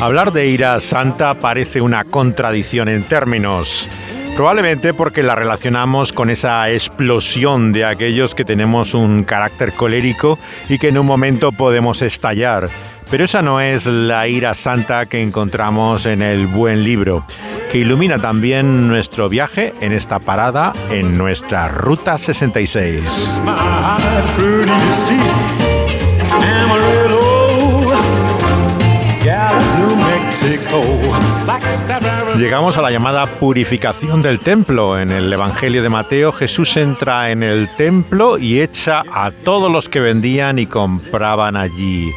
Hablar de ira santa parece una contradicción en términos. Probablemente porque la relacionamos con esa explosión de aquellos que tenemos un carácter colérico y que en un momento podemos estallar. Pero esa no es la ira santa que encontramos en el buen libro, que ilumina también nuestro viaje en esta parada en nuestra Ruta 66. Llegamos a la llamada purificación del templo. En el Evangelio de Mateo, Jesús entra en el templo y echa a todos los que vendían y compraban allí.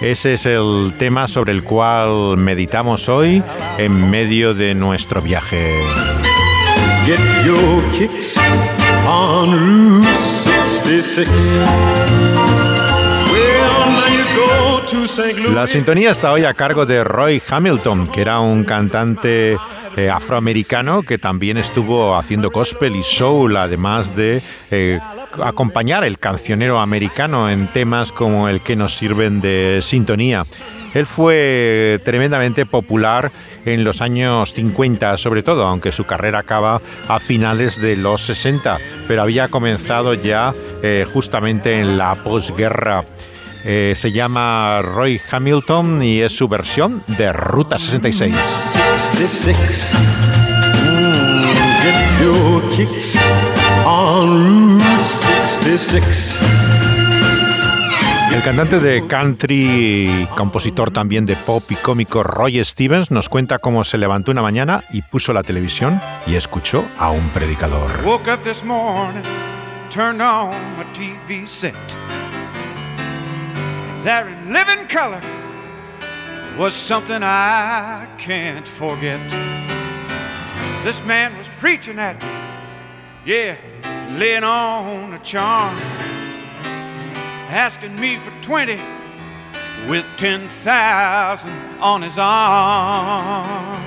Ese es el tema sobre el cual meditamos hoy en medio de nuestro viaje. Get your kicks on Route 66. La sintonía está hoy a cargo de Roy Hamilton, que era un cantante eh, afroamericano que también estuvo haciendo gospel y soul, además de eh, acompañar el cancionero americano en temas como el que nos sirven de sintonía. Él fue tremendamente popular en los años 50, sobre todo, aunque su carrera acaba a finales de los 60, pero había comenzado ya eh, justamente en la posguerra. Eh, se llama Roy Hamilton y es su versión de Ruta 66. 66. Mm, get your kicks on Route 66. El cantante de country compositor también de pop y cómico Roy Stevens nos cuenta cómo se levantó una mañana y puso la televisión y escuchó a un predicador. Woke up this morning, turned on my TV set. There in living color was something I can't forget. This man was preaching at me, yeah, laying on a charm, asking me for 20 with 10,000 on his arm.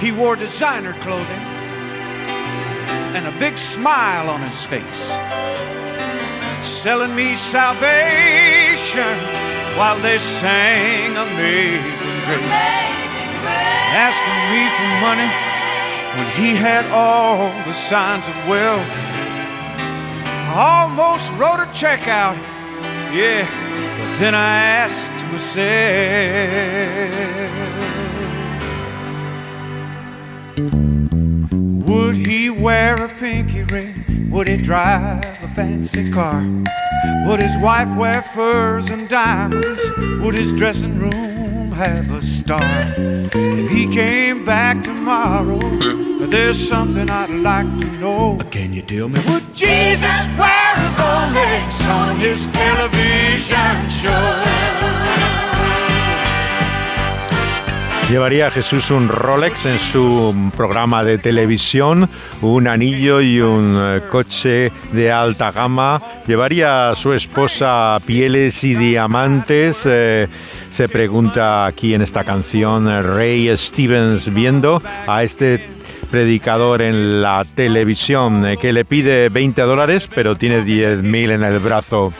He wore designer clothing and a big smile on his face, selling me salvation while they sang Amazing Grace, asking me for money when he had all the signs of wealth. I almost wrote a check out, yeah, but then I asked myself. Would he wear a pinky ring? Would he drive a fancy car? Would his wife wear furs and diamonds? Would his dressing room have a star? If he came back tomorrow, there's something I'd like to know. Can you tell me? Would Jesus wear a Rolex on his television show? Llevaría Jesús un Rolex en su programa de televisión, un anillo y un eh, coche de alta gama. Llevaría a su esposa pieles y diamantes. eh, se pregunta aquí en esta canción eh, Ray Stevens viendo a este predicador en la televisión que le pide 20 dólares pero tiene 10.000 en el brazo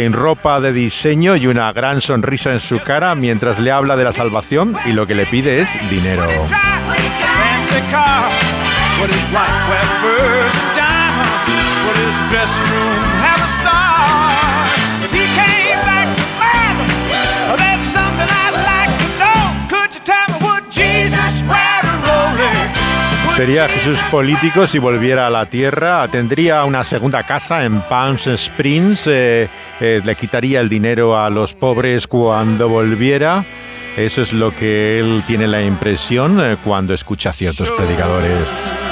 en ropa de diseño y una gran sonrisa en su cara mientras le habla de la salvación y lo que le pide es dinero. Sería Jesús político si volviera a la tierra. Tendría una segunda casa en Palm Springs. eh, eh, le quitaría el dinero a los pobres cuando volviera. Eso es lo que él tiene la impresión eh, cuando escucha a ciertos predicadores.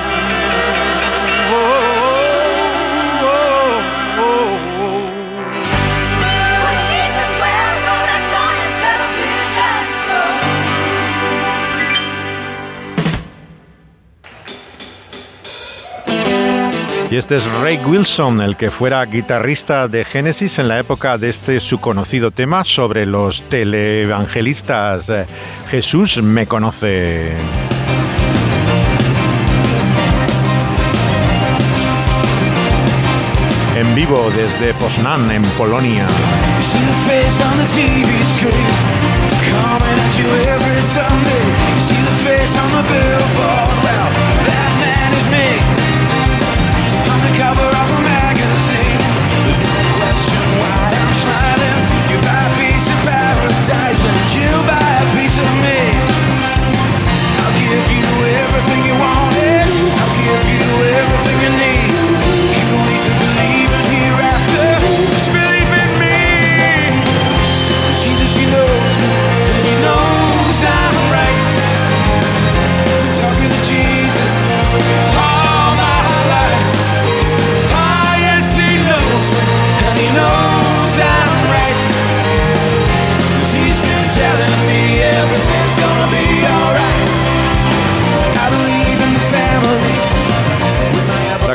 Este es Ray Wilson, el que fuera guitarrista de Genesis en la época de este su conocido tema sobre los teleevangelistas. Eh, Jesús me conoce. En vivo desde Poznan, en Polonia. Cover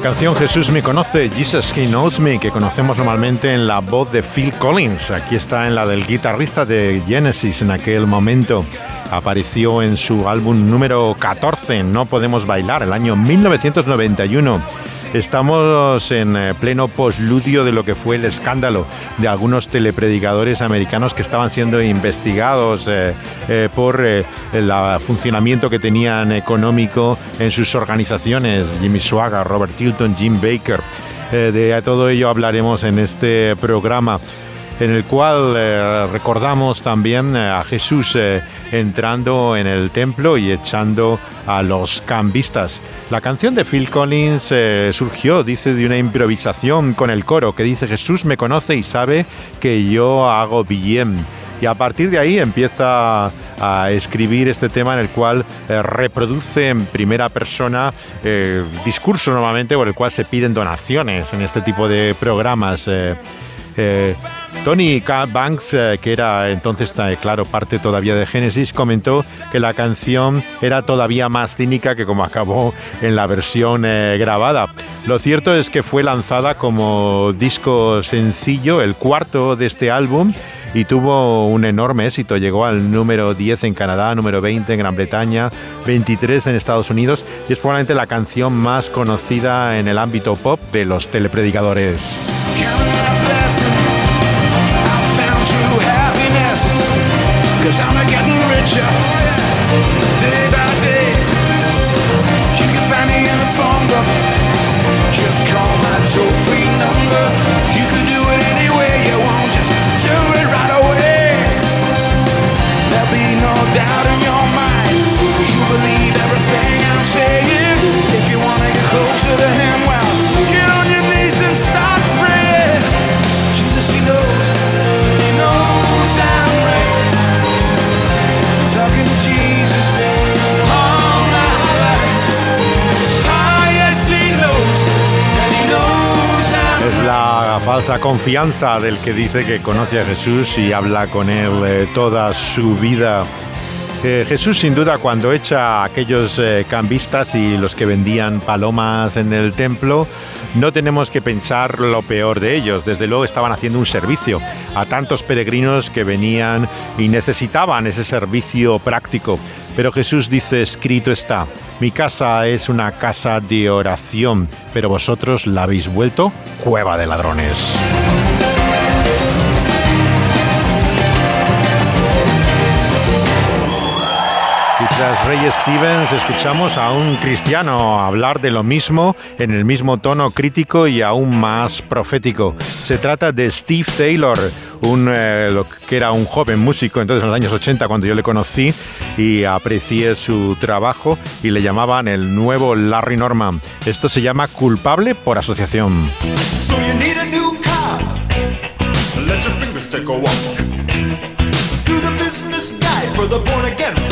canción Jesús me conoce, Jesus He Knows Me, que conocemos normalmente en la voz de Phil Collins. Aquí está en la del guitarrista de Genesis en aquel momento. Apareció en su álbum número 14, No Podemos Bailar, el año 1991. Estamos en eh, pleno posludio de lo que fue el escándalo de algunos telepredicadores americanos que estaban siendo investigados eh, eh, por el funcionamiento que tenían económico en sus organizaciones. Jimmy Swaggart, Robert Tilton, Jim Baker. De todo ello hablaremos en este programa en el cual eh, recordamos también eh, a Jesús eh, entrando en el templo y echando a los cambistas. La canción de Phil Collins eh, surgió, dice, de una improvisación con el coro que dice Jesús me conoce y sabe que yo hago bien. Y a partir de ahí empieza a escribir este tema en el cual eh, reproduce en primera persona eh, discurso normalmente por el cual se piden donaciones en este tipo de programas. eh, eh, Tony. Banks, eh, que era entonces, eh, claro, parte todavía de Genesis, comentó que la canción era todavía más cínica que como acabó en la versión grabada. Lo cierto es que fue lanzada como disco sencillo, el cuarto de este álbum, y tuvo un enorme éxito. Llegó al número 10 en Canadá, número 20 en Gran Bretaña, 23 en Estados Unidos y es probablemente la canción más conocida en el ámbito pop de los telepredicadores. Cause I'm a getting richer day by day. You can find me in the phone book. Just call my toll free number. Confianza del que dice que conoce a Jesús y habla con él eh, toda su vida. Jesús sin duda cuando echa a aquellos eh, cambistas y los que vendían palomas en el templo, no tenemos que pensar lo peor de ellos. Desde luego estaban haciendo un servicio a tantos peregrinos que venían y necesitaban ese servicio práctico. Pero Jesús dice, escrito está, mi casa es una casa de oración, pero vosotros la habéis vuelto cueva de ladrones. Tras Ray Stevens escuchamos a un cristiano hablar de lo mismo en el mismo tono crítico y aún más profético. Se trata de Steve Taylor, un, eh, que era un joven músico entonces en los años 80 cuando yo le conocí y aprecié su trabajo y le llamaban el nuevo Larry Norman. Esto se llama culpable por asociación. For the born again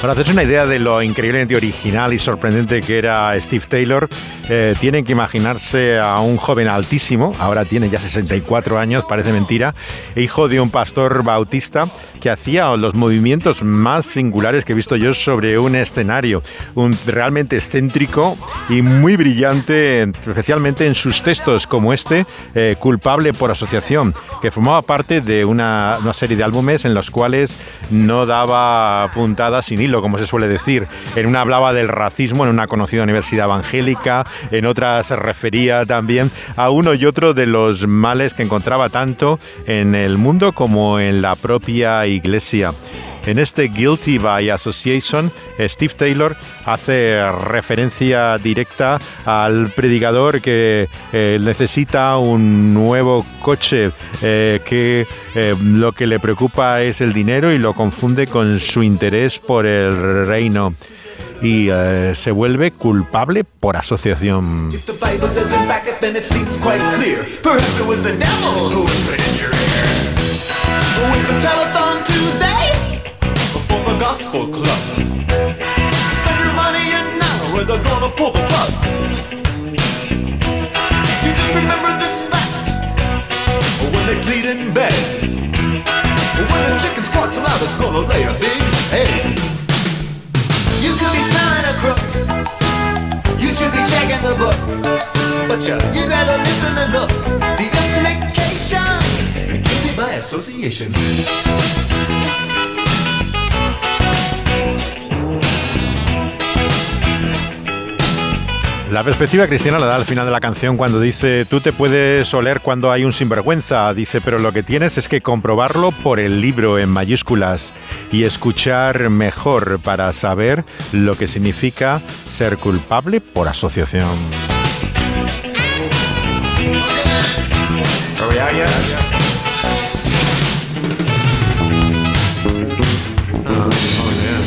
Para hacerse una idea de lo increíblemente original y sorprendente que era Steve Taylor, eh, tienen que imaginarse a un joven altísimo, ahora tiene ya 64 años, parece mentira, hijo de un pastor bautista que hacía los movimientos más singulares que he visto yo sobre un escenario, un realmente excéntrico y muy brillante, especialmente en sus textos como este, eh, Culpable por Asociación, que formaba parte de una, una serie de álbumes en los cuales no daba puntadas sin hilo, como se suele decir. En una hablaba del racismo en una conocida universidad evangélica, en otra se refería también a uno y otro de los males que encontraba tanto en el mundo como en la propia iglesia. En este Guilty by Association, Steve Taylor hace referencia directa al predicador que eh, necesita un nuevo coche, eh, que eh, lo que le preocupa es el dinero y lo confunde con su interés por el reino. Y eh, se vuelve culpable por asociación. When the chicken squawks loud, it's gonna lay a big egg. But you, you'd rather listen and look. The implication guilty by association. La perspectiva cristiana la da al final de la canción cuando dice, tú te puedes oler cuando hay un sinvergüenza, dice, pero lo que tienes es que comprobarlo por el libro en mayúsculas y escuchar mejor para saber lo que significa ser culpable por asociación. Are we out yet? Oh, oh yeah.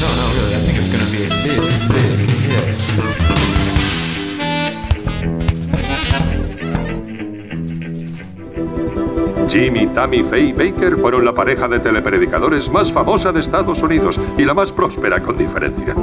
No, no, really, I think it's gonna be a big, big hit. Jim y Tammy Faye Baker fueron la pareja de telepredicadores más famosa de Estados Unidos y la más próspera con diferencia.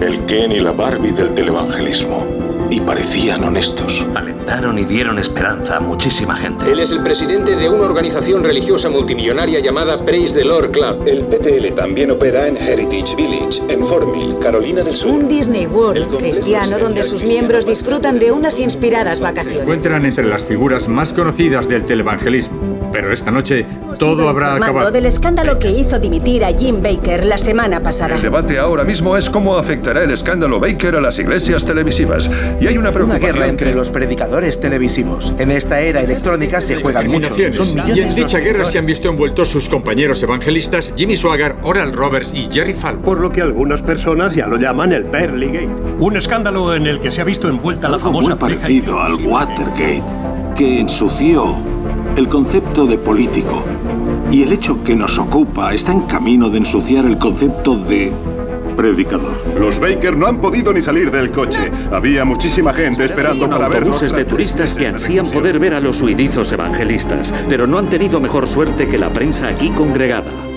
El Ken y la Barbie del televangelismo. Y parecían honestos. Alentaron y dieron esperanza a muchísima gente. Él es el presidente de una organización religiosa multimillonaria llamada Praise the Lord Club. El PTL también opera en Heritage Village, en Fort Mill, Carolina del Sur. Un Disney World cristiano donde sus miembros disfrutan de unas inspiradas vacaciones. encuentran entre las figuras más conocidas del televangelismo. Pero esta noche todo habrá acabado. del escándalo que hizo dimitir a Jim Baker la semana pasada. El debate ahora mismo es cómo afectará el escándalo Baker a las iglesias televisivas. Y hay una Una preocupación guerra entre que- los predicadores televisivos. En esta era electrónica se juegan mucho. Son y en millones dicha los guerra se han visto envueltos sus compañeros evangelistas Jimmy Swagger, Oral Roberts y Jerry Falwell. Por lo que algunas personas ya lo llaman el Pearly Gate. Un escándalo en el que se ha visto envuelta la famosa muy pareja parecido al Watergate, que ensució el concepto de político. Y el hecho que nos ocupa está en camino de ensuciar el concepto de predicador. Los Baker no han podido ni salir del coche. Había muchísima gente esperando para verlos. autobuses de turistas que ansían poder ver a los huidizos evangelistas, pero no han tenido mejor suerte que la prensa aquí congregada.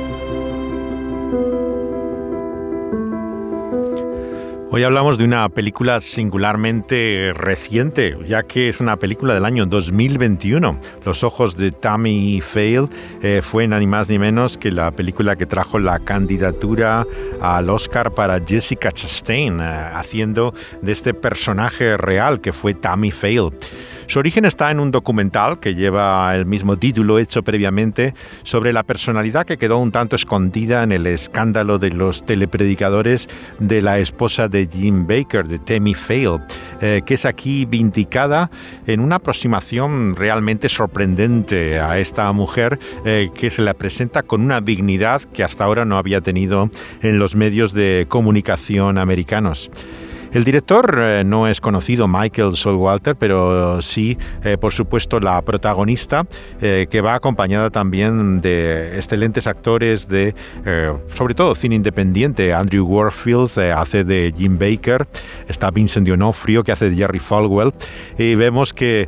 Hoy hablamos de una película singularmente reciente, ya que es una película del año 2021. Los ojos de Tammy Faye eh, fue ni más ni menos que la película que trajo la candidatura al Oscar para Jessica Chastain, eh, haciendo de este personaje real que fue Tammy Faye. Su origen está en un documental que lleva el mismo título hecho previamente sobre la personalidad que quedó un tanto escondida en el escándalo de los telepredicadores de la esposa de Jim Baker, de Tammy Faye, eh, que es aquí vindicada en una aproximación realmente sorprendente a esta mujer eh, que se la presenta con una dignidad que hasta ahora no había tenido en los medios de comunicación americanos. El director eh, no es conocido, Michael Solwalter, pero sí, eh, por supuesto, la protagonista, eh, que va acompañada también de excelentes actores de, sobre todo, cine independiente. Andrew Warfield hace de Jim Baker, está Vincent D'Onofrio, que hace de Jerry Falwell, y vemos que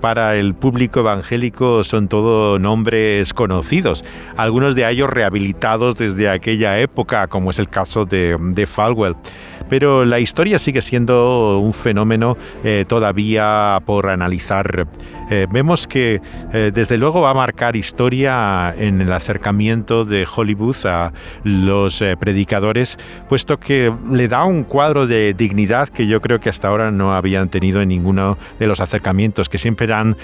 para el público evangélico son todo nombres conocidos, algunos de ellos rehabilitados desde aquella época, como es el caso de, de Falwell pero la historia sigue siendo un fenómeno eh, todavía por analizar. Eh, vemos que eh, desde luego va a marcar historia en el acercamiento de Hollywood a los predicadores, puesto que le da un cuadro de dignidad que yo creo que hasta ahora no habían tenido en ninguno de los acercamientos, que siempre eran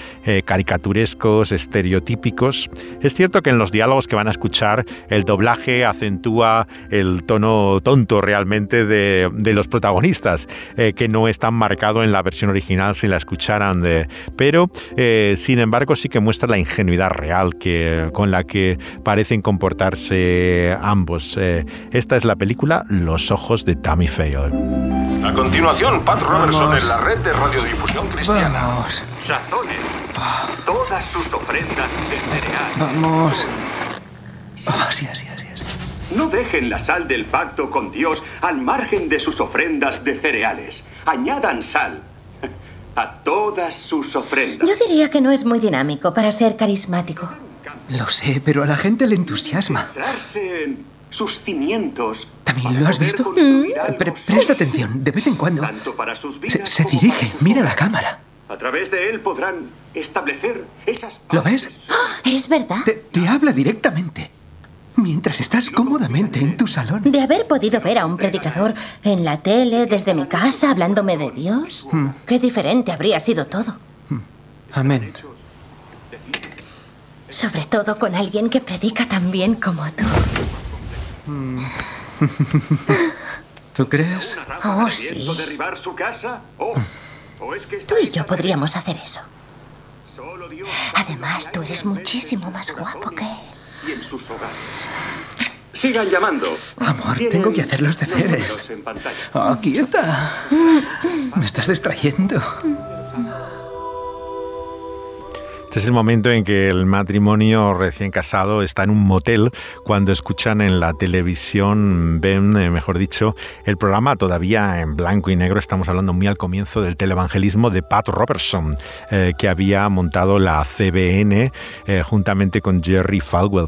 caricaturescos, estereotípicos. Es cierto que en los diálogos que van a escuchar el doblaje acentúa el tono tonto realmente de, de los protagonistas, eh, que no es tan marcado en la versión original si la escucharan, de, pero eh, sin embargo sí que muestra la ingenuidad real que, con la que parecen comportarse ambos. Eh, esta es la película Los ojos de Tammy Faye. A continuación, Pat Robertson en la red de radiodifusión cristiana. Vamos. Sazones. Todas sus ofrendas de cereal. Vamos. Oh, sí, así, así, así. No dejen la sal del pacto con Dios al margen de sus ofrendas de cereales. Añadan sal a todas sus ofrendas. Yo diría que no es muy dinámico para ser carismático. Lo sé, pero a la gente le entusiasma. en sus cimientos. ¿También lo has visto? presta atención, de vez en cuando. se, se dirige, mira la cámara. A través de él podrán establecer esas. ¿Lo ves? Es verdad. te habla directamente mientras estás cómodamente en tu salón. De haber podido ver a un predicador en la tele, desde mi casa, hablándome de Dios, hmm. qué diferente habría sido todo. Hmm. Amén. Sobre todo con alguien que predica tan bien como tú. Hmm. ¿Tú crees? Oh, sí. Tú y yo podríamos hacer eso. Además, tú eres muchísimo más guapo que él y en sus hogares. Sigan llamando. Amor, tengo que hacer los deberes. Oh, quieta. Me estás distrayendo. Este es el momento en que el matrimonio recién casado está en un motel cuando escuchan en la televisión, ven, eh, mejor dicho, el programa todavía en blanco y negro. Estamos hablando muy al comienzo del televangelismo de Pat Robertson, eh, que había montado la CBN eh, juntamente con Jerry Falwell.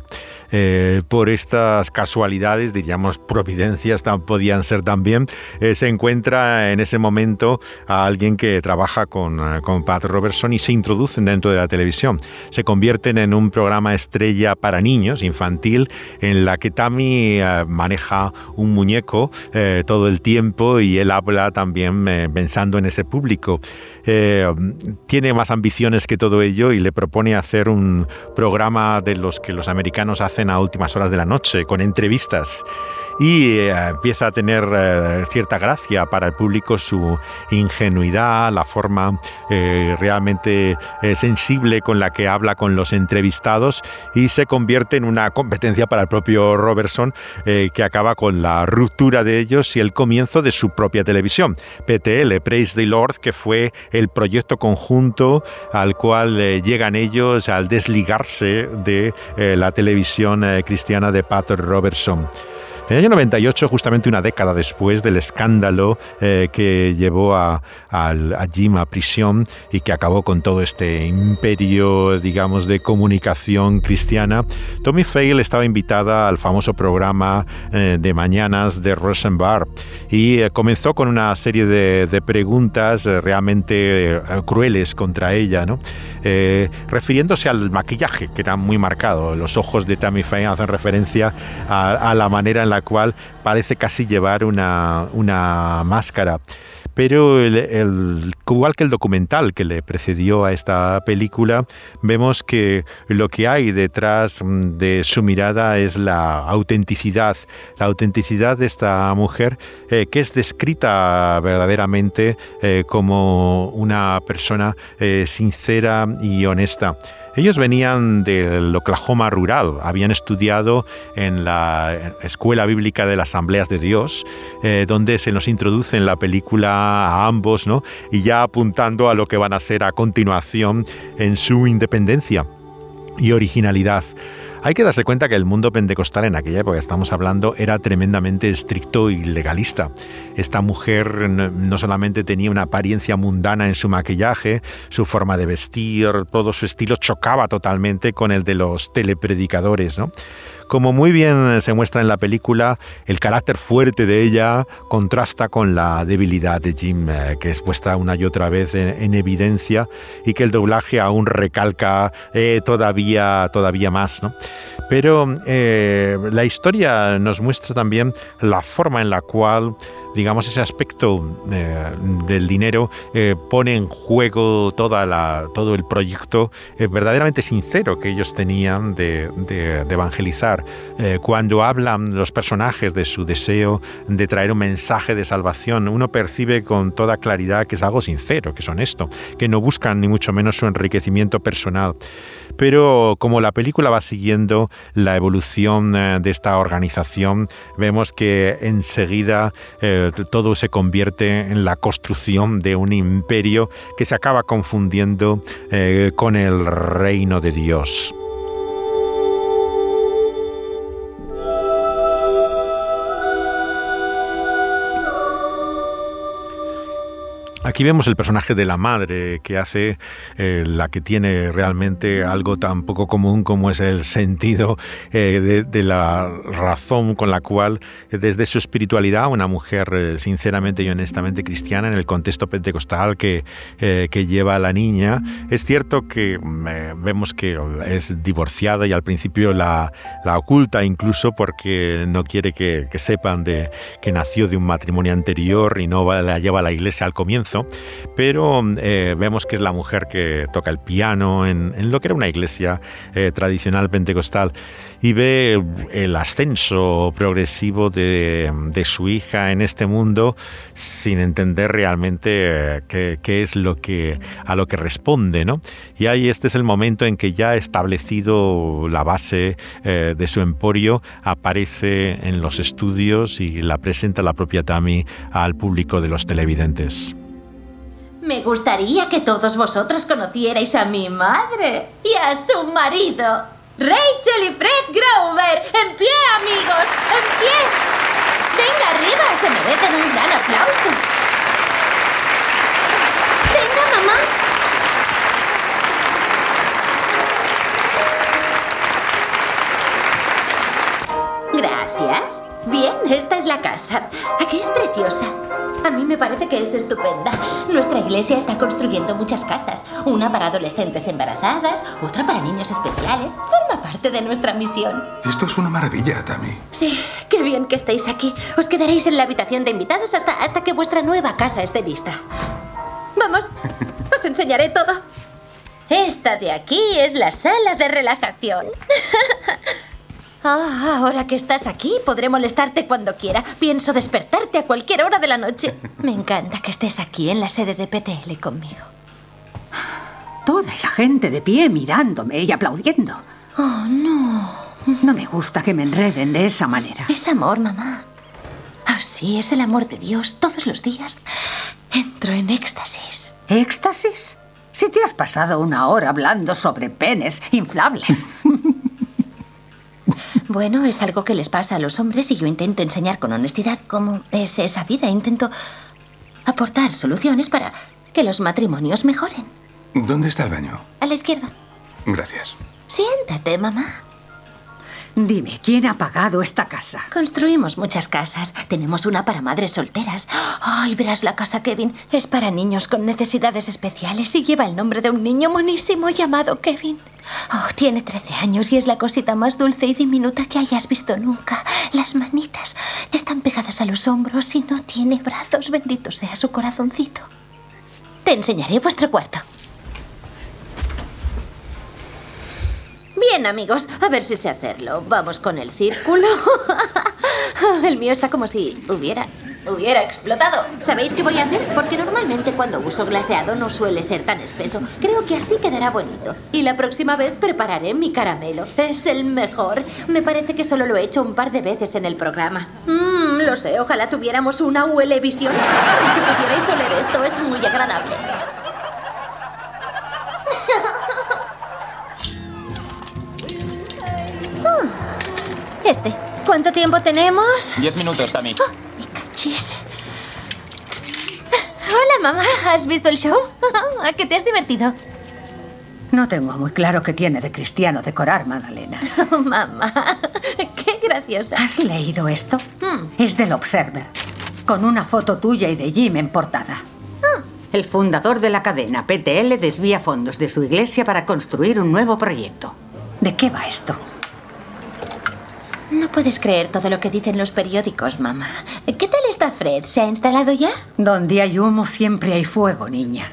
Eh, por estas casualidades, diríamos providencias podían ser también, eh, se encuentra en ese momento a alguien que trabaja con, eh, con Pat Robertson y se introducen dentro de la televisión. Se convierten en un programa estrella para niños, infantil, en la que Tammy maneja un muñeco todo el tiempo y él habla también pensando en ese público. tiene más ambiciones que todo ello y le propone hacer un programa de los que los americanos hacen a últimas horas de la noche, con entrevistas y eh, empieza a tener eh, cierta gracia para el público su ingenuidad, la forma eh, realmente sensible con la que habla con los entrevistados y se convierte en una competencia para el propio Robertson que acaba con la ruptura de ellos y el comienzo de su propia televisión. PTL, Praise the Lord, que fue el proyecto conjunto al cual llegan ellos al desligarse de la televisión cristiana de Pater Robertson. En el año 98, justamente una década después del escándalo eh, que llevó a, Jim a prisión y que acabó con todo este imperio, digamos, de comunicación cristiana, Tommy Fail estaba invitada al famoso programa eh, de mañanas de Rosenbar y eh, comenzó con una serie de, preguntas realmente crueles contra ella, ¿no? Refiriéndose al maquillaje, que era muy marcado. Los ojos de Tommy Faye hacen referencia a, la manera en la cual parece casi llevar una máscara pero el, igual que el documental que le precedió a esta película, vemos que lo que hay detrás mm, de su mirada es la autenticidad, la autenticidad de esta mujer eh, que es descrita verdaderamente eh, como una persona eh, sincera y honesta. Ellos venían del Oklahoma rural, habían estudiado en la Escuela Bíblica de las Asambleas de Dios, eh, donde se nos introduce en la película a ambos, ¿no? y ya apuntando a lo que van a ser a continuación en su independencia y originalidad. Hay que darse cuenta que el mundo pentecostal en aquella época que estamos hablando era tremendamente estricto y legalista. Esta mujer no solamente tenía una apariencia mundana en su maquillaje, su forma de vestir, todo su estilo chocaba totalmente con el de los telepredicadores, ¿no? Como muy bien se muestra en la película, el carácter fuerte de ella contrasta con la debilidad de Jim, eh, que es puesta una y otra vez en, evidencia y que el doblaje aún recalca eh, todavía, todavía más. Pero eh, la historia nos muestra también la forma en la cual digamos, ese aspecto eh, del dinero eh, pone en juego toda la, todo el proyecto eh, verdaderamente sincero que ellos tenían de, evangelizar. cuando hablan los personajes de su deseo de traer un mensaje de salvación, uno percibe con toda claridad que es algo sincero, que es honesto, que no buscan ni mucho menos su enriquecimiento personal. Pero como la película va siguiendo la evolución de esta organización, vemos que enseguida todo se convierte en la construcción de un imperio que se acaba confundiendo eh, con el reino de Dios. Aquí vemos el personaje de la madre que hace eh, la que tiene realmente algo tan poco común como es el sentido eh, de, la razón con la cual desde su espiritualidad una mujer eh, sinceramente y honestamente cristiana en el contexto pentecostal que, que lleva a la niña. Es cierto que vemos que es divorciada y al principio la, la oculta incluso porque no quiere que, que sepan de, que nació de un matrimonio anterior y no la lleva a la iglesia al comienzo pero eh, vemos que es la mujer que toca el piano en, lo que era una iglesia eh, tradicional pentecostal y ve el ascenso progresivo de, su hija en este mundo sin entender realmente eh, qué, es lo que a lo que responde, ¿no? Y ahí este es el momento en que ya establecido la base de su emporio, aparece en los estudios y la presenta la propia Tami al público de los televidentes. Me gustaría que todos vosotros conocierais a mi madre y a su marido. Rachel y Fred Grover. En pie, amigos. En pie. Venga arriba. Se merecen un gran aplauso. Bien, esta es la casa. Aquí es preciosa. A mí me parece que es estupenda. Nuestra iglesia está construyendo muchas casas. Una para adolescentes embarazadas, otra para niños especiales. Forma parte de nuestra misión. Esto es una maravilla, Tammy. Sí, qué bien que estéis aquí. Os quedaréis en la habitación de invitados hasta, hasta que vuestra nueva casa esté lista. Vamos, os enseñaré todo. Esta de aquí es la sala de relajación. Ah, ahora que estás aquí, podré molestarte cuando quiera. Pienso despertarte a cualquier hora de la noche. Me encanta que estés aquí en la sede de PTL conmigo. Toda esa gente de pie mirándome y aplaudiendo. Oh, no. No me gusta que me enreden de esa manera. Es amor, mamá. Ah, sí, es el amor de Dios todos los días. Entro en éxtasis. ¿Éxtasis? Si te has pasado una hora hablando sobre penes inflables. Bueno, es algo que les pasa a los hombres y yo intento enseñar con honestidad cómo es esa vida. Intento aportar soluciones para que los matrimonios mejoren. ¿Dónde está el baño? A la izquierda. Gracias. Siéntate, mamá. Dime, ¿quién ha pagado esta casa? Construimos muchas casas. Tenemos una para madres solteras. Ay, verás la casa, Kevin. Es para niños con necesidades especiales y lleva el nombre de un niño monísimo llamado Kevin. Oh, tiene 13 años y es la cosita más dulce y diminuta que hayas visto nunca. Las manitas están pegadas a los hombros y no tiene brazos. Bendito sea su corazoncito. Te enseñaré vuestro cuarto. Bien, amigos, a ver si sé hacerlo. Vamos con el círculo. El mío está como si hubiera Hubiera explotado. ¿Sabéis qué voy a hacer? Porque normalmente cuando uso glaseado no suele ser tan espeso. Creo que así quedará bonito. Y la próxima vez prepararé mi caramelo. Es el mejor. Me parece que solo lo he hecho un par de veces en el programa. Mmm, lo sé. Ojalá tuviéramos una visión. Que pudierais oler esto. Es muy agradable. Este. ¿Cuánto tiempo tenemos? Diez minutos, Tammy. Oh, mi cachis. Hola, mamá. ¿Has visto el show? ¿A qué te has divertido? No tengo muy claro qué tiene de cristiano decorar magdalenas. Oh, mamá, qué graciosa. ¿Has leído esto? Hmm. Es del Observer, con una foto tuya y de Jim en portada. Ah. El fundador de la cadena PTL desvía fondos de su iglesia para construir un nuevo proyecto. ¿De qué va esto? No puedes creer todo lo que dicen los periódicos, mamá. ¿Qué tal está Fred? ¿Se ha instalado ya? Donde hay humo siempre hay fuego, niña.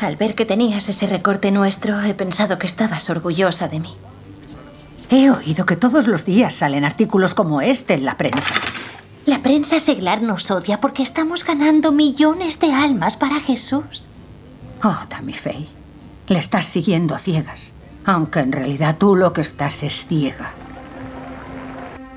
Al ver que tenías ese recorte nuestro, he pensado que estabas orgullosa de mí. He oído que todos los días salen artículos como este en la prensa. La prensa seglar nos odia porque estamos ganando millones de almas para Jesús. Oh, Tammy Faye, le estás siguiendo a ciegas, aunque en realidad tú lo que estás es ciega.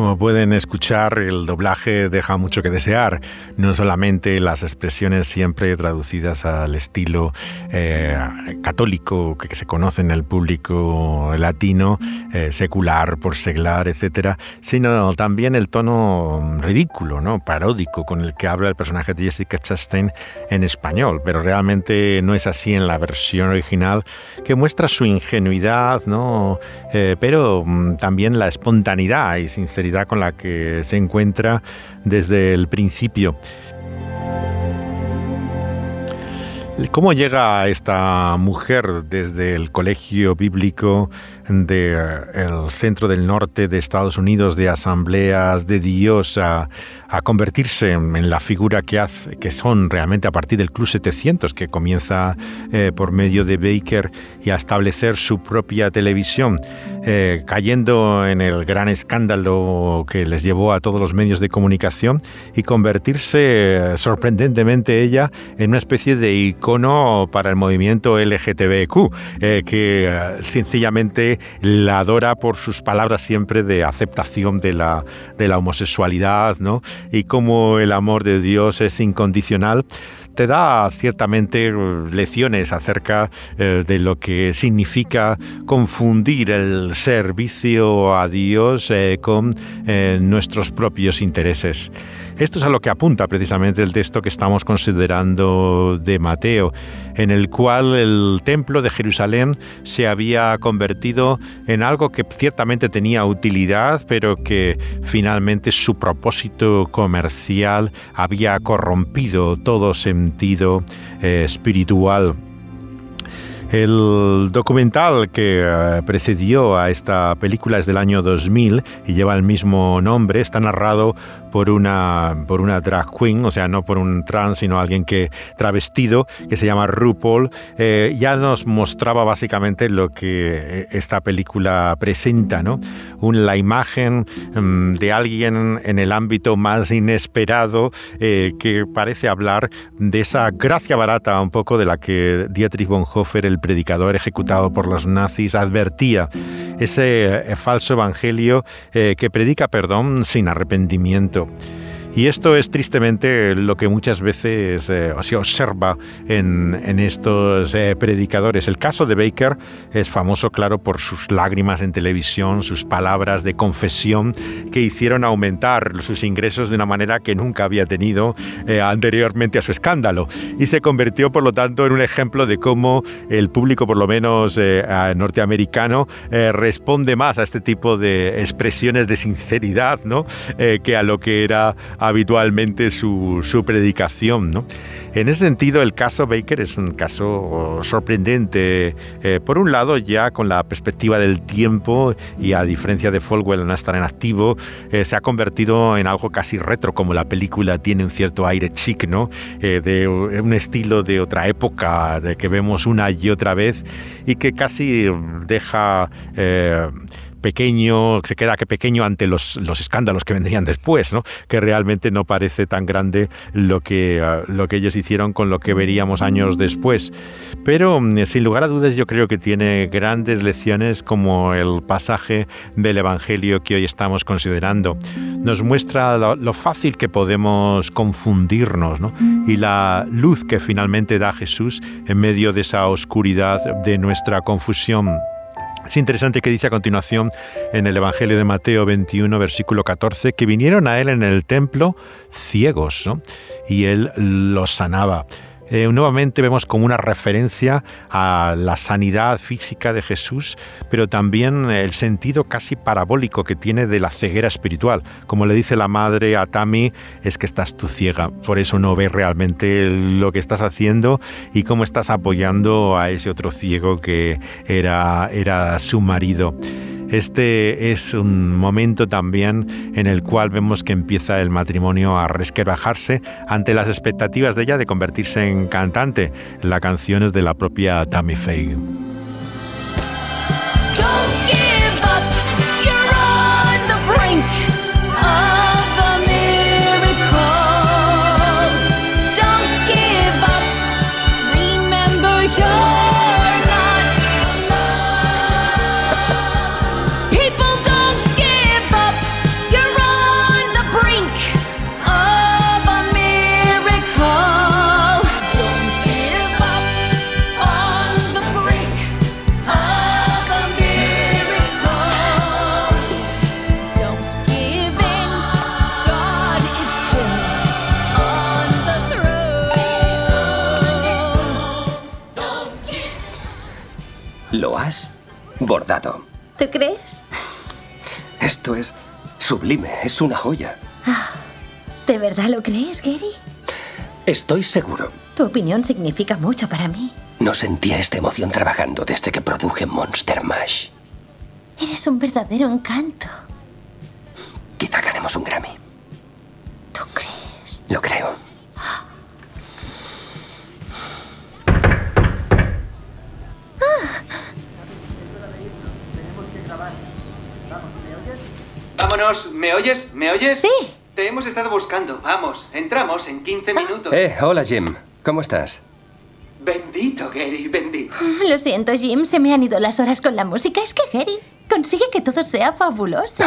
Como pueden escuchar, el doblaje deja mucho que desear. No solamente las expresiones siempre traducidas al estilo eh, católico que se conoce en el público latino, eh, secular por seglar, etcétera, sino también el tono ridículo, ¿no? paródico con el que habla el personaje de Jessica Chastain en español. Pero realmente no es así en la versión original, que muestra su ingenuidad, ¿no? Eh, pero mm, también la espontaneidad y sinceridad con la que se encuentra desde el principio. ¿Cómo llega esta mujer desde el colegio bíblico del el centro del norte de Estados Unidos de asambleas de Dios a, convertirse en la figura que, hace, que son realmente a partir del Club 700 que comienza eh, por medio de Baker y a establecer su propia televisión, eh, cayendo en el gran escándalo que les llevó a todos los medios de comunicación y convertirse sorprendentemente ella en una especie de icono para el movimiento LGTBQ, eh, que sencillamente la adora por sus palabras siempre de aceptación de la, de la homosexualidad, ¿no? Y cómo el amor de Dios es incondicional te da ciertamente eh, lecciones acerca eh, de lo que significa confundir el servicio a Dios eh, con nuestros propios intereses. Esto es a lo que apunta precisamente el texto que estamos considerando de Mateo, en el cual el templo de Jerusalén se había convertido en algo que ciertamente tenía utilidad, pero que finalmente su propósito comercial había corrompido todo sentido eh, espiritual el documental que eh, precedió a esta película es del año 2000 y lleva el mismo nombre. Está narrado por una, drag queen, o sea, no por un trans, sino alguien que travestido, que se llama RuPaul. Eh, ya nos mostraba básicamente lo que eh, esta película presenta, ¿no? la imagen mm, de alguien en el ámbito más inesperado que parece hablar de esa gracia barata un poco de la que Dietrich Bonhoeffer, el predicador ejecutado por los nazis, advertía ese eh, falso evangelio eh, que predica perdón sin arrepentimiento. Y esto es tristemente lo que muchas veces eh, se observa en, estos eh, predicadores. El caso de Baker es famoso, claro, por sus lágrimas en televisión, sus palabras de confesión que hicieron aumentar sus ingresos de una manera que nunca había tenido eh, anteriormente a su escándalo. Y se convirtió, por lo tanto, en un ejemplo de cómo el público, por lo menos norteamericano, responde más a este tipo de expresiones de sinceridad ¿no? que a lo que era habitualmente su, su predicación. ¿no? En ese sentido, el caso Baker es un caso sorprendente. Eh, por un lado, ya con la perspectiva del tiempo y a diferencia de Folwell no estar en activo, eh, se ha convertido en algo casi retro, como la película tiene un cierto aire chic, ¿no? Eh, de un estilo de otra época, de que vemos una y otra vez y que casi deja pequeño, se queda que pequeño ante los, los escándalos que vendrían después, ¿no? que realmente no parece tan grande lo que, ah, lo que ellos hicieron con lo que veríamos años después. Pero mm, sin lugar a dudas yo creo que tiene grandes lecciones como el pasaje del Evangelio que hoy estamos considerando. Nos muestra lo, fácil que podemos confundirnos ¿no? y la luz que finalmente da Jesús en medio de esa oscuridad de nuestra confusión. Es interesante que dice a continuación en el Evangelio de Mateo 21, versículo 14, que vinieron a él en el templo ciegos, y él los sanaba. Eh, nuevamente vemos como una referencia a la sanidad física de Jesús, pero también el sentido casi parabólico que tiene de la ceguera espiritual. Como le dice la madre a Tami, es que estás tú ciega, por eso no ves realmente lo que estás haciendo y cómo estás apoyando a ese otro ciego que era, era su marido. Este es un momento también en el cual vemos que empieza el matrimonio a resquebrajarse ante las expectativas de ella de convertirse en cantante. La canción es de la propia Tammy Faye. Has bordado. ¿Tú crees? Esto es sublime, es una joya. Ah, ¿De verdad lo crees, Gary? Estoy seguro. Tu opinión significa mucho para mí. No sentía esta emoción trabajando desde que produje Monster Mash. Eres un verdadero encanto. Quizá ganemos un Grammy. ¿Tú crees? Lo creo. Vámonos, ¿me oyes? ¿Me oyes? Sí. Te hemos estado buscando. Vamos, entramos en 15 minutos. Eh, hola Jim. ¿Cómo estás? Bendito, Gary, bendito. Lo siento, Jim, se me han ido las horas con la música. Es que Gary consigue que todo sea fabuloso.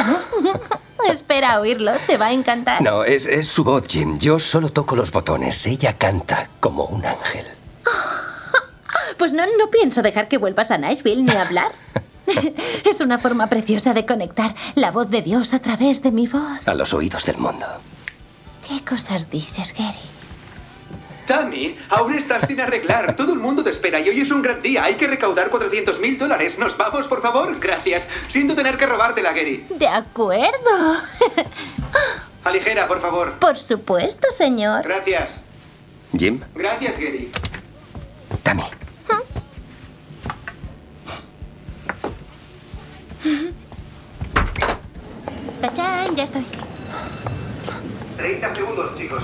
Espera a oírlo, te va a encantar. No, es, es su voz, Jim. Yo solo toco los botones. Ella canta como un ángel. Pues no, no pienso dejar que vuelvas a Nashville ni hablar. Es una forma preciosa de conectar la voz de Dios a través de mi voz. A los oídos del mundo. ¿Qué cosas dices, Gary? Tammy, aún estás sin arreglar. Todo el mundo te espera y hoy es un gran día. Hay que recaudar 400 mil dólares. ¿Nos vamos, por favor? Gracias. Siento tener que robártela, Gary. De acuerdo. Aligera, por favor. Por supuesto, señor. Gracias. Jim, Gracias, Gary. Tammy. ¡Tachán! Ya estoy. 30 segundos, chicos.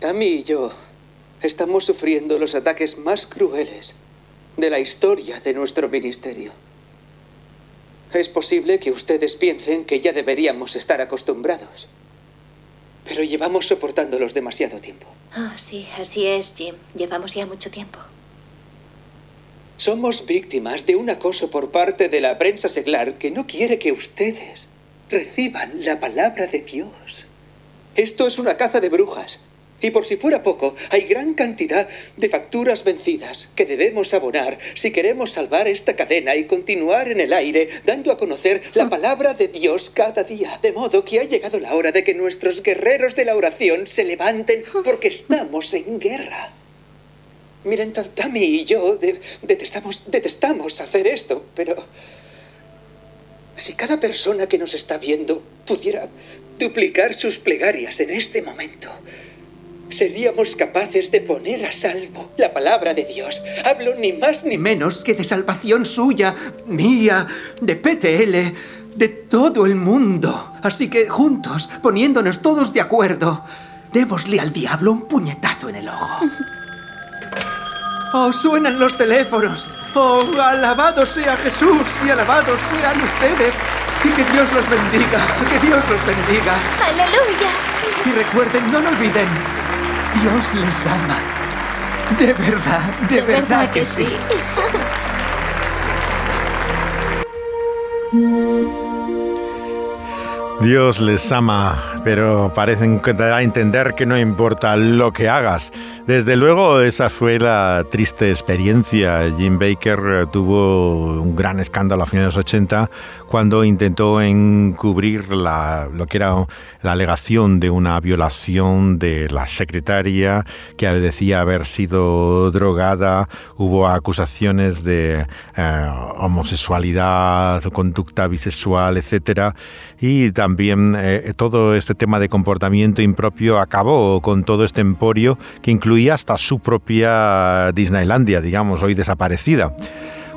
Tammy y yo estamos sufriendo los ataques más crueles de la historia de nuestro ministerio. Es posible que ustedes piensen que ya deberíamos estar acostumbrados, pero llevamos soportándolos demasiado tiempo. Ah, sí, así es, Jim. Llevamos ya mucho tiempo. Somos víctimas de un acoso por parte de la prensa seglar que no quiere que ustedes reciban la palabra de Dios. Esto es una caza de brujas. Y por si fuera poco, hay gran cantidad de facturas vencidas que debemos abonar si queremos salvar esta cadena y continuar en el aire dando a conocer la palabra de Dios cada día. De modo que ha llegado la hora de que nuestros guerreros de la oración se levanten porque estamos en guerra. Miren, Ta- Tammy y yo de- detestamos, detestamos hacer esto, pero si cada persona que nos está viendo pudiera duplicar sus plegarias en este momento, seríamos capaces de poner a salvo la palabra de Dios. Hablo ni más Ni menos que de salvación suya, mía, de PTL, de todo el mundo. Así que juntos, poniéndonos todos de acuerdo, démosle al diablo un puñetazo en el ojo. Oh, suenan los teléfonos. Oh, alabado sea Jesús y alabados sean ustedes. Y que Dios los bendiga, que Dios los bendiga. ¡Aleluya! Y recuerden, no lo olviden, Dios les ama. De verdad, de, verdad, que, sí. Dios les ama, pero parecen que da a entender que no importa lo que hagas. Desde luego, esa fue la triste experiencia. Jim Baker tuvo un gran escándalo a finales de los 80 cuando intentó encubrir la, lo que era la alegación de una violación de la secretaria que decía haber sido drogada. Hubo acusaciones de eh, homosexualidad, conducta bisexual, etc. Y también eh, todo este tema de comportamiento impropio acabó con todo este emporio que incluía hasta su propia Disneylandia, digamos, hoy desaparecida.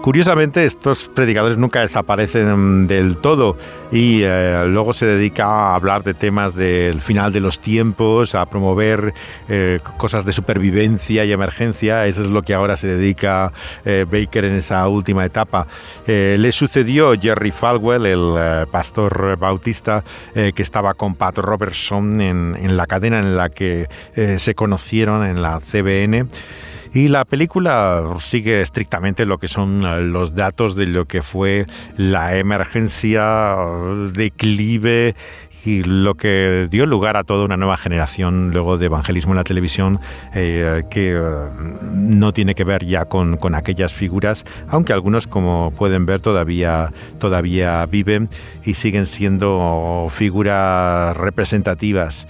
Curiosamente, estos predicadores nunca desaparecen del todo y eh, luego se dedica a hablar de temas del final de los tiempos, a promover eh, cosas de supervivencia y emergencia. Eso es lo que ahora se dedica eh, Baker en esa última etapa. le sucedió Jerry Falwell, el pastor bautista, que estaba con Pat Robertson en, la cadena en la que se conocieron en la CBN. Y la película sigue estrictamente lo que son eh, los datos de lo que fue la emergencia, declive y lo que dio lugar a toda una nueva generación luego de evangelismo en la televisión eh, que eh, no tiene que ver ya con, con, aquellas figuras, aunque algunos como pueden ver todavía, todavía viven y siguen siendo figuras representativas.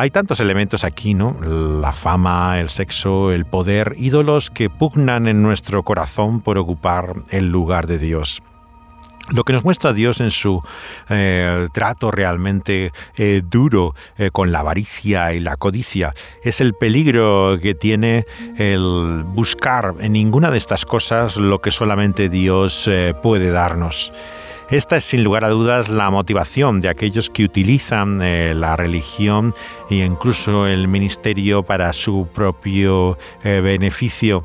Hay tantos elementos aquí, ¿no? La fama, el sexo, el poder, ídolos que pugnan en nuestro corazón por ocupar el lugar de Dios. Lo que nos muestra Dios en su eh, trato realmente eh, duro eh, con la avaricia y la codicia es el peligro que tiene el buscar en ninguna de estas cosas lo que solamente Dios puede darnos. Esta es sin lugar a dudas la motivación de aquellos que utilizan eh, la religión e incluso el ministerio para su propio eh, beneficio.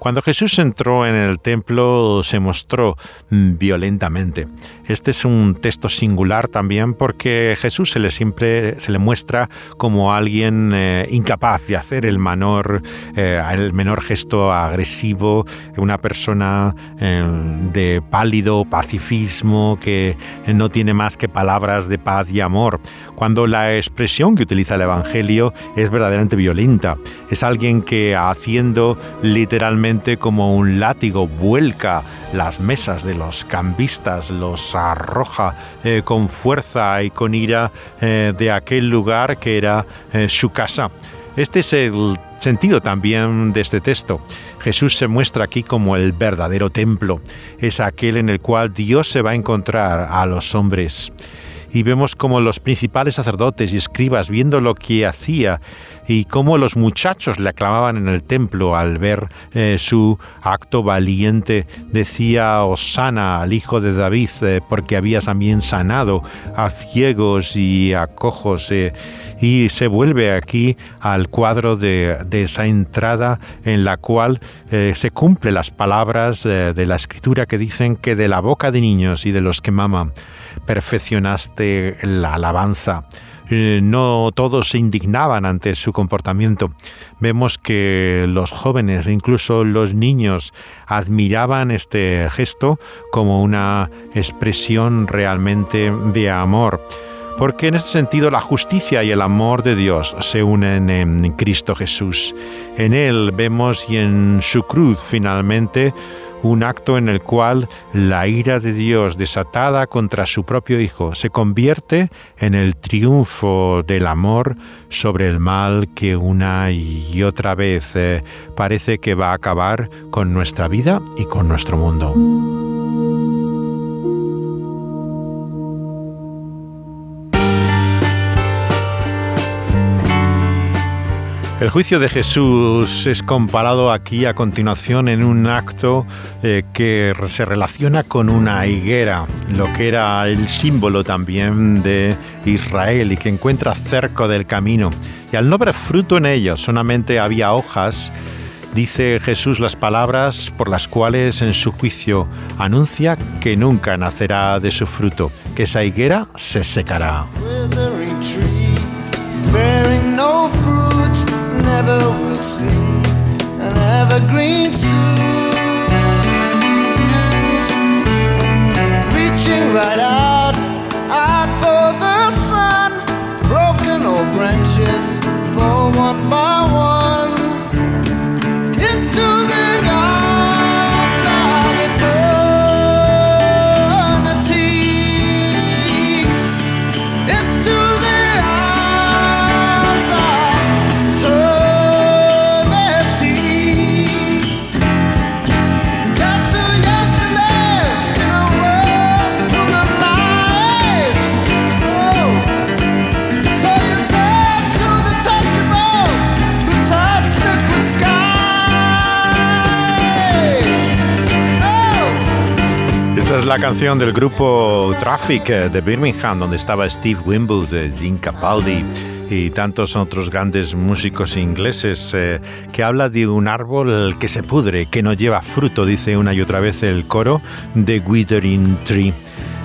Cuando Jesús entró en el templo se mostró mm, violentamente. Este es un texto singular también porque Jesús se le siempre se le muestra como alguien eh, incapaz de hacer el menor, eh, el menor gesto agresivo, una persona eh, de pálido pacifismo que no tiene más que palabras de paz y amor. Cuando la expresión que utiliza el Evangelio es verdaderamente violenta, es alguien que haciendo literalmente como un látigo vuelca las mesas de los cambistas, los arroja eh, con fuerza y con ira eh, de aquel lugar que era eh, su casa. Este es el sentido también de este texto. Jesús se muestra aquí como el verdadero templo, es aquel en el cual Dios se va a encontrar a los hombres y vemos como los principales sacerdotes y escribas, viendo lo que hacía y cómo los muchachos le aclamaban en el templo al ver eh, su acto valiente, decía Osana al hijo de David, eh, porque había también sanado a ciegos y a cojos. Eh, y se vuelve aquí al cuadro de, esa entrada en la cual se cumplen las palabras de la escritura que dicen que de la boca de niños y de los que maman, perfeccionaste la alabanza. Eh, no todos se indignaban ante su comportamiento. Vemos que los jóvenes, incluso los niños, admiraban este gesto como una expresión realmente de amor porque en este sentido la justicia y el amor de Dios se unen en Cristo Jesús. En Él vemos y en su cruz finalmente un acto en el cual la ira de Dios desatada contra su propio Hijo se convierte en el triunfo del amor sobre el mal que una y otra vez eh, parece que va a acabar con nuestra vida y con nuestro mundo. El juicio de Jesús es comparado aquí a continuación en un acto eh, que se relaciona con una higuera, lo que era el símbolo también de Israel y que encuentra cerca del camino. Y al no ver fruto en ellos, solamente había hojas, dice Jesús las palabras por las cuales en su juicio anuncia que nunca nacerá de su fruto, que esa higuera se secará. never will see an evergreen soon. La canción del grupo Traffic eh, de Birmingham, donde estaba Steve de Gene Capaldi y tantos otros grandes músicos ingleses, eh, que habla de un árbol que se pudre, que no lleva fruto, dice una y otra vez el coro de Withering Tree.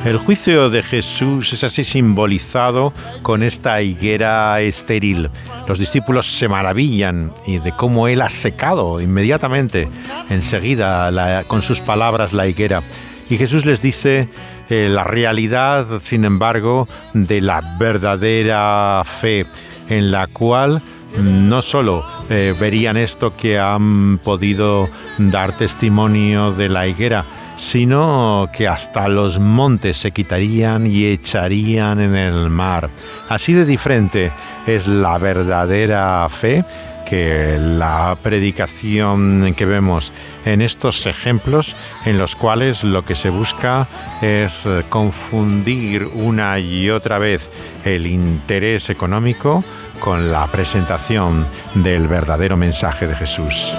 El juicio de Jesús es así simbolizado con esta higuera estéril. Los discípulos se maravillan de cómo él ha secado inmediatamente, enseguida, con sus palabras la higuera. Y Jesús les dice eh, la realidad, sin embargo, de la verdadera fe, en la cual no solo eh, verían esto que han podido dar testimonio de la higuera, sino que hasta los montes se quitarían y echarían en el mar. Así de diferente es la verdadera fe que la predicación que vemos en estos ejemplos en los cuales lo que se busca es confundir una y otra vez el interés económico con la presentación del verdadero mensaje de Jesús.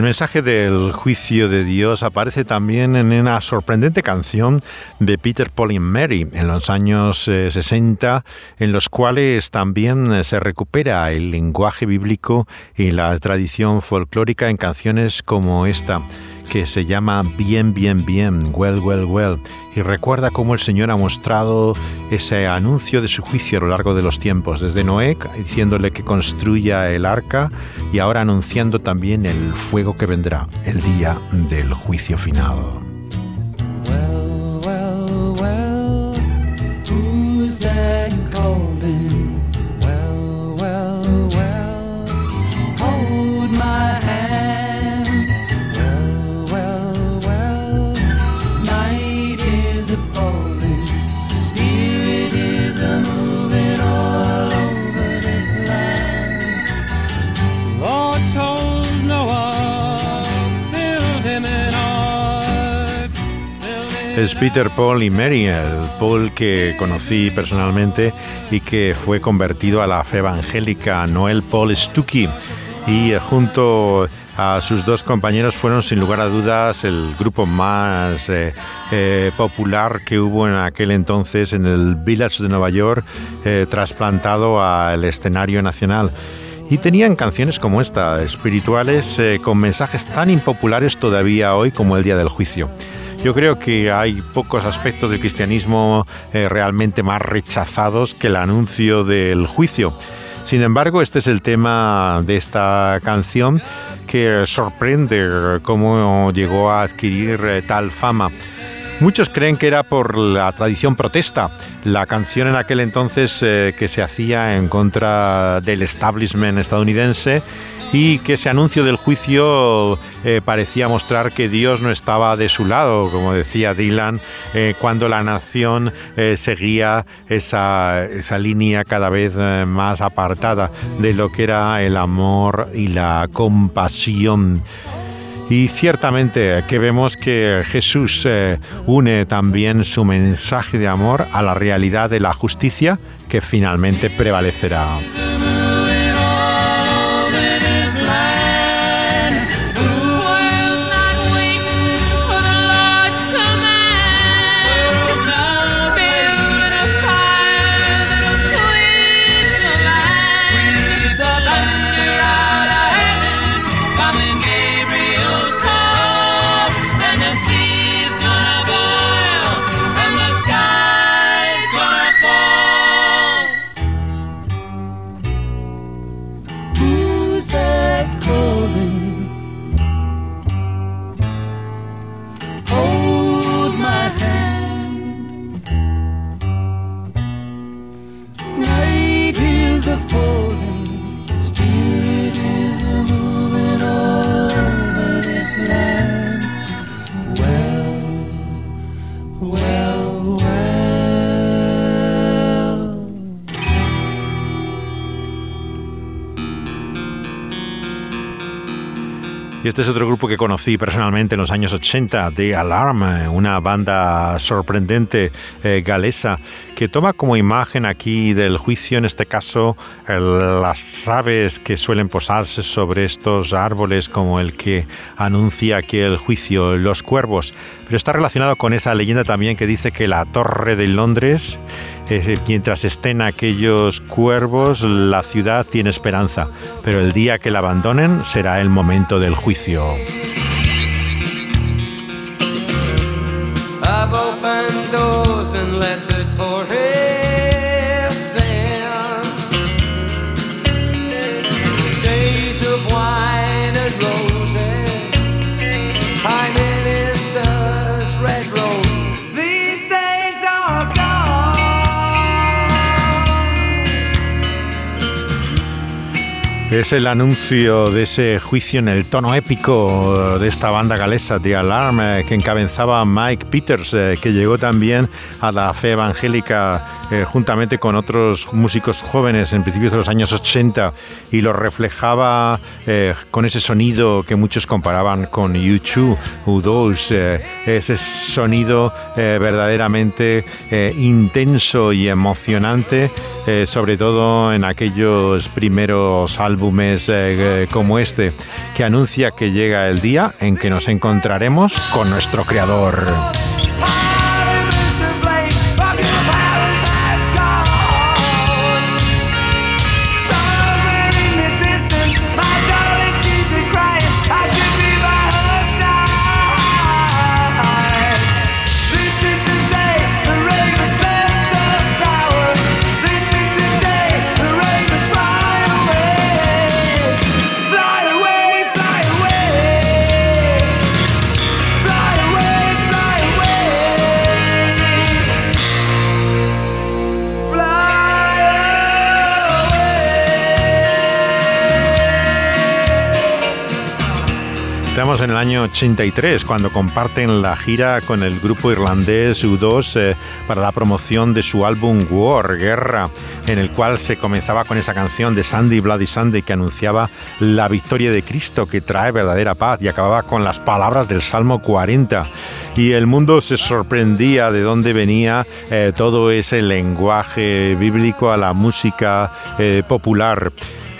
El mensaje del juicio de Dios aparece también en una sorprendente canción de Peter Paul y Mary en los años 60, eh, en los cuales también eh, se recupera el lenguaje bíblico y la tradición folclórica en canciones como esta que se llama Bien, bien, bien, well, well, well, y recuerda cómo el Señor ha mostrado ese anuncio de su juicio a lo largo de los tiempos, desde Noé diciéndole que construya el arca y ahora anunciando también el fuego que vendrá, el día del juicio final. Es Peter Paul y Mary, el Paul que conocí personalmente y que fue convertido a la fe evangélica, Noel Paul Stuckey. Y eh, junto a sus dos compañeros fueron sin lugar a dudas el grupo más eh, eh, popular que hubo en aquel entonces en el Village de Nueva York, trasplantado al escenario nacional. Y tenían canciones como esta, espirituales, con mensajes tan impopulares todavía hoy como el Día del Juicio. Yo creo que hay pocos aspectos del cristianismo eh, realmente más rechazados que el anuncio del juicio. Sin embargo, este es el tema de esta canción que sorprende cómo llegó a adquirir eh, tal fama. Muchos creen que era por la tradición protesta, la canción en aquel entonces eh, que se hacía en contra del establishment estadounidense y que ese anuncio del juicio eh, parecía mostrar que Dios no estaba de su lado, como decía Dylan, eh, cuando la nación eh, seguía esa, esa, línea cada vez más apartada de lo que era el amor y la compasión. Y ciertamente que vemos que Jesús une también su mensaje de amor a la realidad de la justicia que finalmente prevalecerá. Este es otro grupo que conocí personalmente en los años 80, The Alarm, una banda sorprendente eh, galesa que toma como imagen aquí del juicio, en este caso, las aves que suelen posarse sobre estos árboles como el que anuncia aquí el juicio, los cuervos. Pero está relacionado con esa leyenda también que dice que la torre de Londres mientras estén aquellos cuervos, la ciudad tiene esperanza, pero el día que la abandonen será el momento del juicio. Es el anuncio de ese juicio en el tono épico de esta banda galesa de Alarm eh, que encabezaba Mike Peters, eh, que llegó también a la fe evangélica eh, juntamente con otros músicos jóvenes en principios de los años 80 y lo reflejaba con ese sonido que muchos comparaban con U2, U2 ese sonido verdaderamente intenso y emocionante, sobre todo en aquellos primeros álbumes álbumes eh, como este, que anuncia que llega el día en que nos encontraremos con nuestro creador. Estamos en el año 83 cuando comparten la gira con el grupo irlandés U2 eh, para la promoción de su álbum War, Guerra, en el cual se comenzaba con esa canción de Sandy Bloody Sunday que anunciaba la victoria de Cristo que trae verdadera paz y acababa con las palabras del Salmo 40. Y el mundo se sorprendía de dónde venía eh, todo ese lenguaje bíblico a la música eh, popular.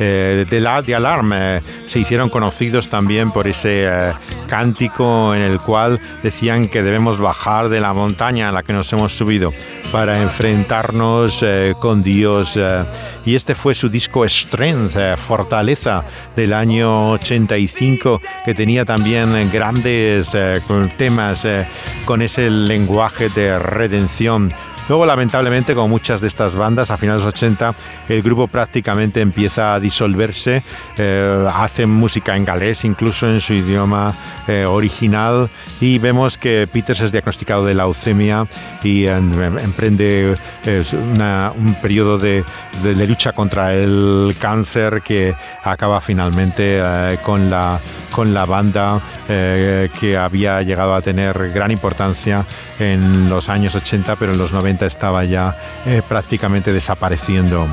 Eh, de la de Alarme se hicieron conocidos también por ese eh, cántico en el cual decían que debemos bajar de la montaña a la que nos hemos subido para enfrentarnos eh, con Dios. y este fue su disco Strength, Fortaleza, del año 85, que tenía también grandes temas con ese lenguaje de redención Luego, lamentablemente, como muchas de estas bandas, a finales de los 80, el grupo prácticamente empieza a disolverse, eh, hacen música en galés, incluso en su idioma eh, original, y vemos que Peters es diagnosticado de leucemia y emprende un periodo de, lucha contra el cáncer que acaba finalmente con, la, con la banda que había llegado a tener gran importancia en los años 80, pero en los 90 estaba ya eh, prácticamente desapareciendo.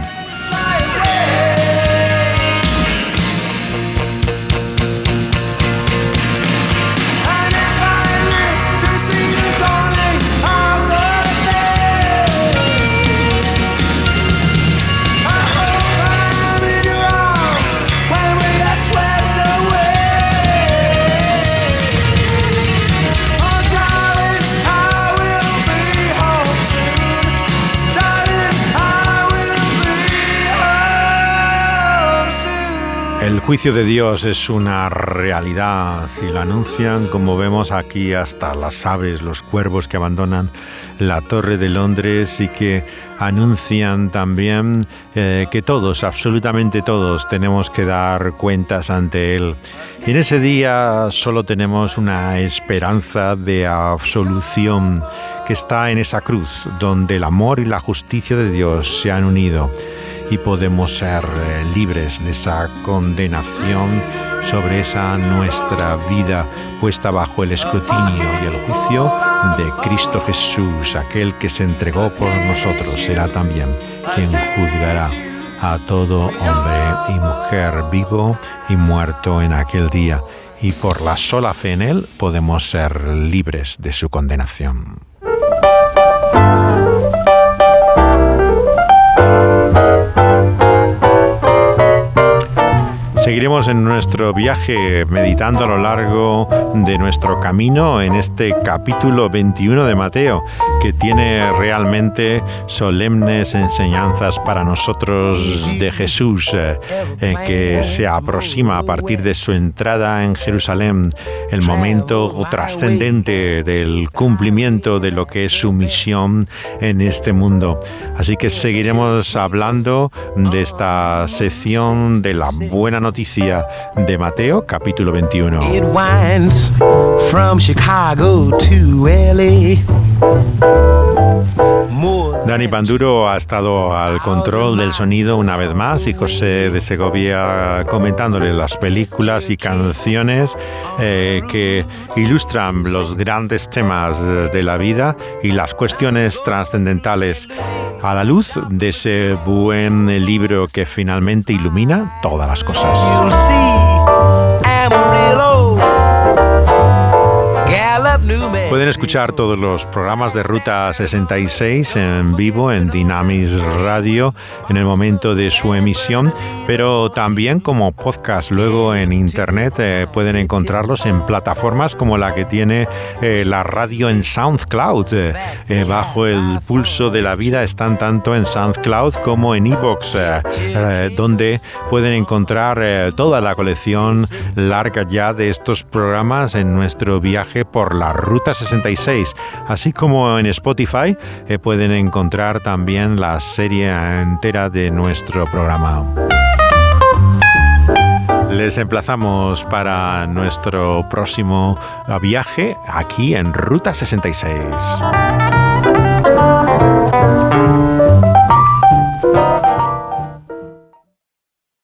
Juicio de Dios es una realidad y lo anuncian, como vemos aquí, hasta las aves, los cuervos que abandonan la Torre de Londres y que anuncian también eh, que todos, absolutamente todos, tenemos que dar cuentas ante Él. Y en ese día solo tenemos una esperanza de absolución que está en esa cruz, donde el amor y la justicia de Dios se han unido y podemos ser eh, libres de esa condenación sobre esa nuestra vida puesta bajo el escrutinio y el juicio de Cristo Jesús, aquel que se entregó por nosotros, será también quien juzgará a todo hombre y mujer vivo y muerto en aquel día, y por la sola fe en Él podemos ser libres de su condenación. Seguiremos en nuestro viaje meditando a lo largo de nuestro camino en este capítulo 21 de Mateo, que tiene realmente solemnes enseñanzas para nosotros de Jesús, eh, eh, que se aproxima a partir de su entrada en Jerusalén, el momento trascendente del cumplimiento de lo que es su misión en este mundo. Así que seguiremos hablando de esta sección de la buena noticia de Mateo, capítulo 21. Dani Panduro ha estado al control del sonido una vez más y José de Segovia comentándole las películas y canciones eh, que ilustran los grandes temas de la vida y las cuestiones trascendentales a la luz de ese buen libro que finalmente ilumina todas las cosas. Pueden escuchar todos los programas de Ruta 66 en vivo en Dynamis Radio en el momento de su emisión, pero también como podcast luego en Internet eh, pueden encontrarlos en plataformas como la que tiene eh, la radio en SoundCloud. Eh, bajo el pulso de la vida están tanto en SoundCloud como en Evox, donde pueden encontrar toda la colección larga ya de estos programas en nuestro viaje por la Ruta 66, así como en Spotify eh, pueden encontrar también la serie entera de nuestro programa. Les emplazamos para nuestro próximo viaje aquí en Ruta 66.